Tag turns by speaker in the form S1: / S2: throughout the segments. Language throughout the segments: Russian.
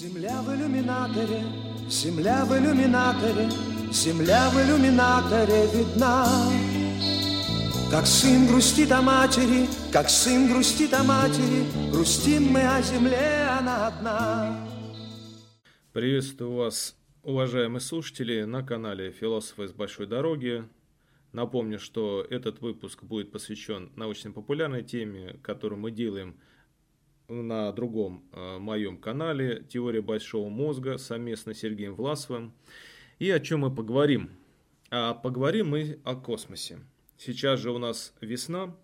S1: Земля в иллюминаторе, земля в иллюминаторе, земля в иллюминаторе видна. Как сын грустит о матери, как сын грустит о матери, грустим мы о земле, она одна.
S2: Приветствую вас, уважаемые слушатели, на канале «Философы с большой дороги». Напомню, что этот выпуск будет посвящен научно-популярной теме, которую мы делаем – на другом э, моем канале «Теория большого мозга» совместно с Сергеем Власовым. И о чем мы поговорим? А поговорим мы о космосе. Сейчас же у нас весна,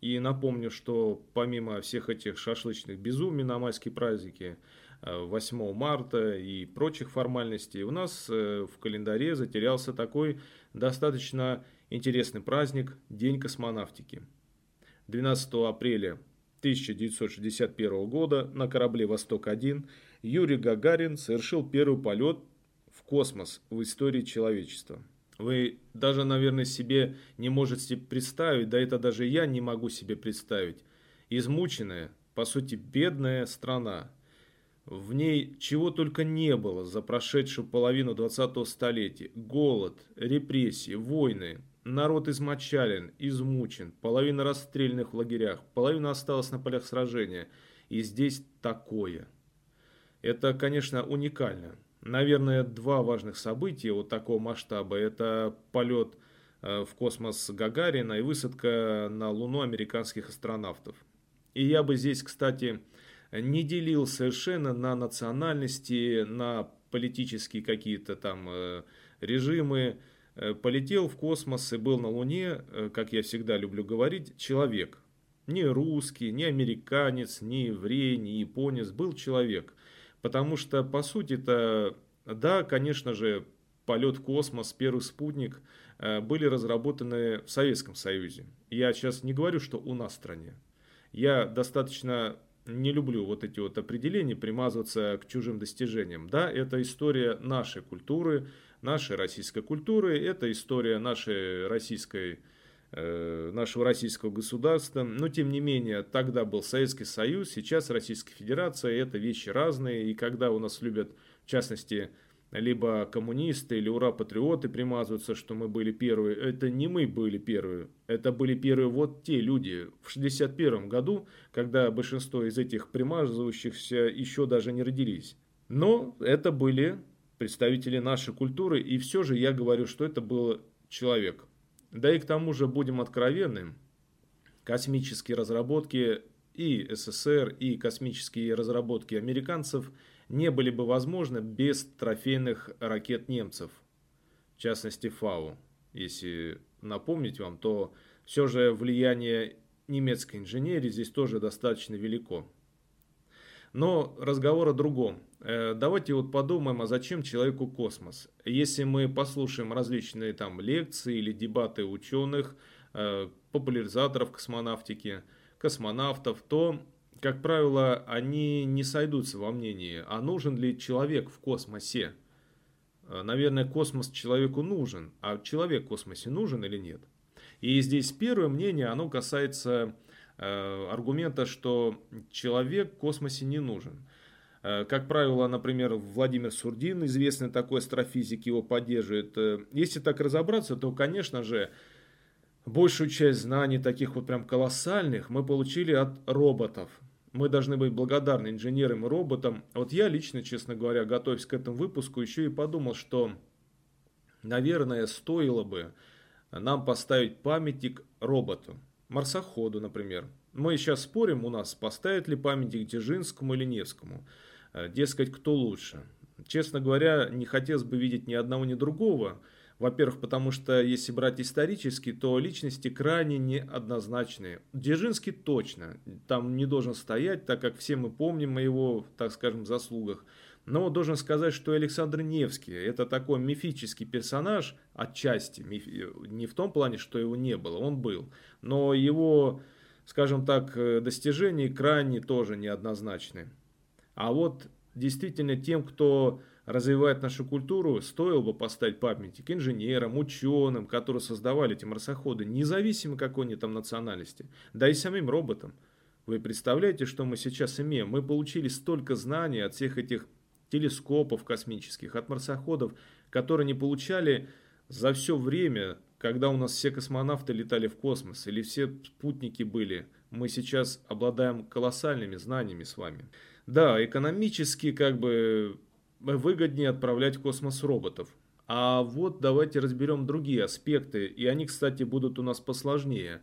S2: и напомню, что помимо всех этих шашлычных безумий на майские праздники, 8 э, марта и прочих формальностей, у нас э, в календаре затерялся такой достаточно интересный праздник – День космонавтики. 12 апреля 1961 года на корабле «Восток-1» Юрий Гагарин совершил первый полет в космос в истории человечества. Вы даже, наверное, себе не можете представить, да это даже я не могу себе представить. Измученная, по сути, бедная страна. В ней чего только не было за прошедшую половину 20-го столетия. Голод, репрессии, войны, Народ измочален, измучен, половина расстрельных в лагерях, половина осталась на полях сражения. И здесь такое. Это, конечно, уникально. Наверное, два важных события вот такого масштаба. Это полет э, в космос Гагарина и высадка на Луну американских астронавтов. И я бы здесь, кстати, не делил совершенно на национальности, на политические какие-то там э, режимы. Э, полетел в космос и был на Луне, э, как я всегда люблю говорить, человек. Не русский, не американец, не еврей, не японец, был человек. Потому что, по сути-то, да, конечно же, полет в космос, первый спутник э, были разработаны в Советском Союзе. Я сейчас не говорю, что у нас в стране. Я достаточно не люблю вот эти вот определения, примазываться к чужим достижениям. Да, это история нашей культуры, нашей российской культуры, это история нашей российской, э, нашего российского государства. Но, тем не менее, тогда был Советский Союз, сейчас Российская Федерация, это вещи разные. И когда у нас любят, в частности, либо коммунисты или ура-патриоты примазываются, что мы были первые. Это не мы были первые, это были первые вот те люди в 61 году, когда большинство из этих примазывающихся еще даже не родились. Но это были представители нашей культуры, и все же я говорю, что это был человек. Да и к тому же, будем откровенны, космические разработки и СССР, и космические разработки американцев не были бы возможны без трофейных ракет немцев, в частности ФАУ. Если напомнить вам, то все же влияние немецкой инженерии здесь тоже достаточно велико. Но разговор о другом. Э, давайте вот подумаем, а зачем человеку космос? Если мы послушаем различные там лекции или дебаты ученых, э, популяризаторов космонавтики, космонавтов, то, как правило, они не сойдутся во мнении, а нужен ли человек в космосе. Э, наверное, космос человеку нужен, а человек в космосе нужен или нет? И здесь первое мнение, оно касается аргумента, что человек в космосе не нужен. Э, как правило, например, Владимир Сурдин, известный такой астрофизик, его поддерживает. Э, если так разобраться, то, конечно же, большую часть знаний, таких вот прям колоссальных, мы получили от роботов. Мы должны быть благодарны инженерам и роботам. Вот я лично, честно говоря, готовясь к этому выпуску, еще и подумал, что, наверное, стоило бы нам поставить памятник роботу марсоходу, например. Мы сейчас спорим у нас, поставить ли памятник Дзержинскому или Невскому. Э, дескать, кто лучше. Честно говоря, не хотелось бы видеть ни одного, ни другого. Во-первых, потому что если брать исторически, то личности крайне неоднозначные. Дзержинский точно там не должен стоять, так как все мы помним о его, так скажем, заслугах. Но должен сказать, что Александр Невский – это такой мифический персонаж отчасти, не в том плане, что его не было, он был, но его, скажем так, достижения крайне тоже неоднозначны. А вот действительно тем, кто развивает нашу культуру, стоило бы поставить памятник инженерам, ученым, которые создавали эти марсоходы, независимо какой они там национальности, да и самим роботам. Вы представляете, что мы сейчас имеем? Мы получили столько знаний от всех этих телескопов космических, от марсоходов, которые не получали за все время, когда у нас все космонавты летали в космос или все спутники были. Мы сейчас обладаем колоссальными знаниями с вами. Да, экономически как бы выгоднее отправлять в космос роботов. А вот давайте разберем другие аспекты, и они, кстати, будут у нас посложнее.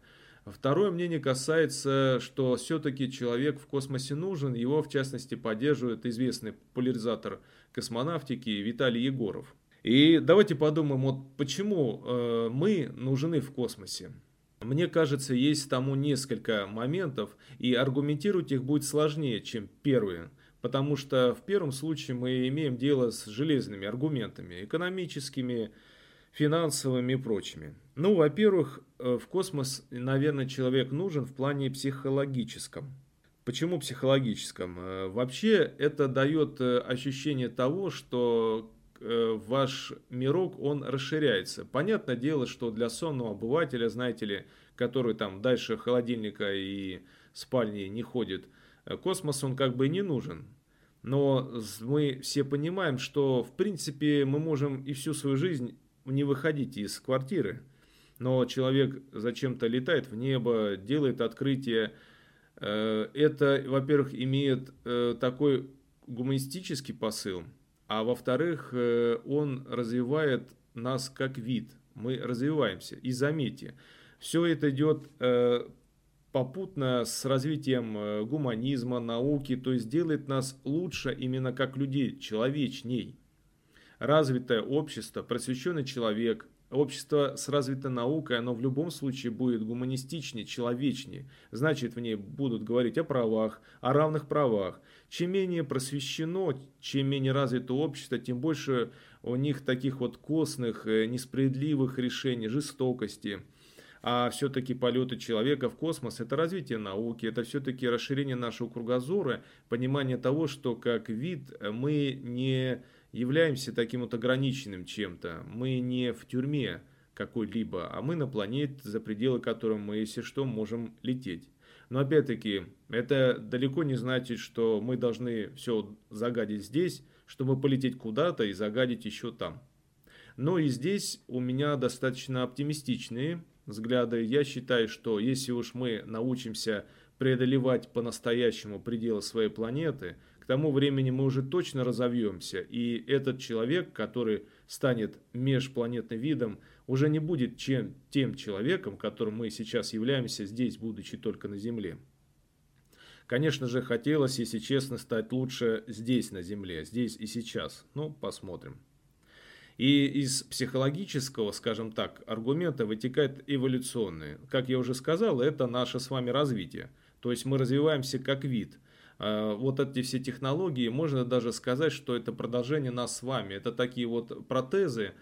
S2: Второе мнение касается, что все-таки человек в космосе нужен, его в частности поддерживает известный популяризатор космонавтики Виталий Егоров. И давайте подумаем, вот почему э, мы нужны в космосе. Мне кажется, есть тому несколько моментов, и аргументировать их будет сложнее, чем первые. Потому что в первом случае мы имеем дело с железными аргументами, экономическими, финансовыми и прочими. Ну, во-первых, в космос, наверное, человек нужен в плане психологическом. Почему психологическом? Э, вообще это дает э, ощущение того, что ваш мирок, он расширяется. Понятное дело, что для сонного обывателя, знаете ли, который там дальше холодильника и спальни не ходит, космос он как бы не нужен. Но мы все понимаем, что в принципе мы можем и всю свою жизнь не выходить из квартиры. Но человек зачем-то летает в небо, делает открытие. Э, это, во-первых, имеет э, такой гуманистический посыл, а во-вторых, э, он развивает нас как вид. Мы развиваемся. И заметьте, все это идет попутно с развитием гуманизма, науки, то есть делает нас лучше именно как людей, человечней развитое общество, просвещенный человек, общество с развитой наукой, оно в любом случае будет гуманистичнее, человечнее. Значит, в ней будут говорить о правах, о равных правах. Чем менее просвещено, чем менее развито общество, тем больше у них таких вот костных, э, несправедливых решений, жестокости. А все-таки полеты человека в космос – это развитие науки, это все-таки расширение нашего кругозора, понимание того, что как вид мы не являемся таким вот ограниченным чем-то. Мы не в тюрьме какой-либо, а мы на планете, за пределы которой мы, если что, можем лететь. Но опять-таки, это далеко не значит, что мы должны все загадить здесь, чтобы полететь куда-то и загадить еще там. Но и здесь у меня достаточно оптимистичные взгляды. Я считаю, что если уж мы научимся преодолевать по-настоящему пределы своей планеты – тому времени мы уже точно разовьемся, и этот человек, который станет межпланетным видом, уже не будет чем, тем человеком, которым мы сейчас являемся здесь, будучи только на Земле. Конечно же, хотелось, если честно, стать лучше здесь, на Земле, здесь и сейчас. Ну, посмотрим. И из психологического, скажем так, аргумента вытекает эволюционный. Как я уже сказал, это наше с вами развитие. То есть мы развиваемся как вид – вот эти все технологии, можно даже сказать, что это продолжение нас с вами. Это такие вот протезы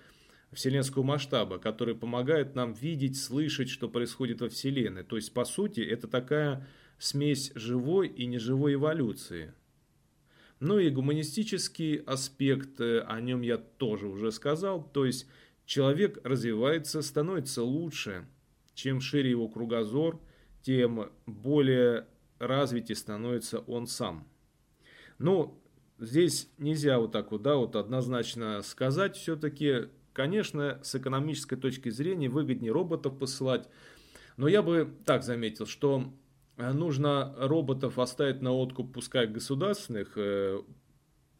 S2: вселенского масштаба, которые помогают нам видеть, слышать, что происходит во Вселенной. То есть, по сути, это такая смесь живой и неживой эволюции. Ну и гуманистический аспект, э, о нем я тоже уже сказал. То есть, человек развивается, становится лучше. Чем шире его кругозор, тем более развитие становится он сам. Ну, здесь нельзя вот так вот, да, вот однозначно сказать. Все-таки, конечно, с экономической точки зрения выгоднее роботов посылать. Но я бы так заметил, что э, нужно роботов оставить на откуп, пускай государственных э,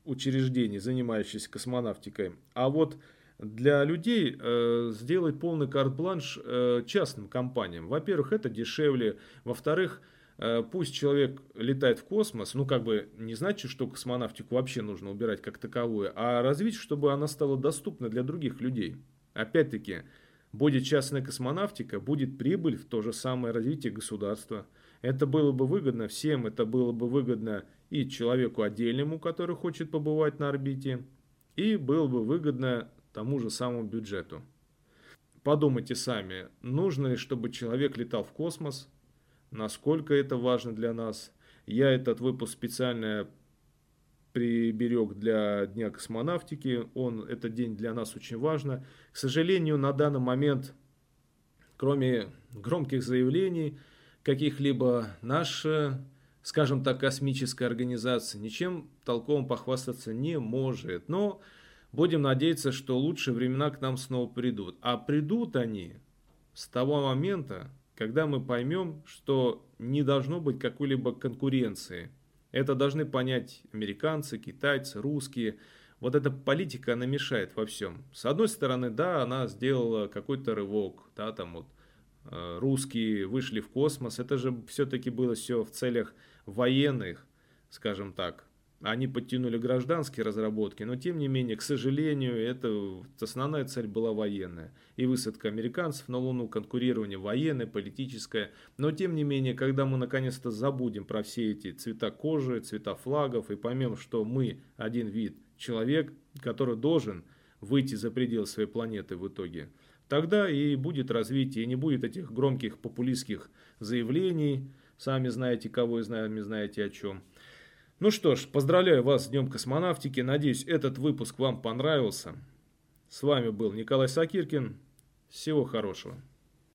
S2: учреждений, занимающихся космонавтикой. А вот для людей э, сделать полный карт-бланш э, частным компаниям. Во-первых, это дешевле. Во-вторых, Э, пусть человек летает в космос, ну как бы не значит, что космонавтику вообще нужно убирать как таковую, а развить, чтобы она стала доступна для других людей. Опять-таки, будет частная космонавтика, будет прибыль в то же самое развитие государства. Это было бы выгодно всем, это было бы выгодно и человеку отдельному, который хочет побывать на орбите, и было бы выгодно тому же самому бюджету. Подумайте сами, нужно ли, чтобы человек летал в космос, насколько это важно для нас. Я этот выпуск специально приберег для Дня космонавтики. Он, этот день для нас очень важно. К сожалению, на данный момент, кроме громких заявлений, каких-либо наше скажем так, космическая организация, ничем толковым похвастаться не может. Но будем надеяться, что лучшие времена к нам снова придут. А придут они с того момента, когда мы поймем, что не должно быть какой-либо конкуренции. Это должны понять американцы, китайцы, русские. Вот эта политика, она мешает во всем. С одной стороны, да, она сделала какой-то рывок, да, там вот э, русские вышли в космос. Это же все-таки было все в целях военных, скажем так. Они подтянули гражданские разработки, но тем не менее, к сожалению, это основная цель была военная. И высадка американцев на Луну, конкурирование военное, политическое. Но тем не менее, когда мы наконец-то забудем про все эти цвета кожи, цвета флагов и поймем, что мы один вид человек, который должен выйти за пределы своей планеты в итоге, тогда и будет развитие, и не будет этих громких популистских заявлений, сами знаете кого и сами знаете о чем. Ну что ж, поздравляю вас с Днем космонавтики. Надеюсь, этот выпуск вам понравился. С вами был Николай Сакиркин. Всего хорошего.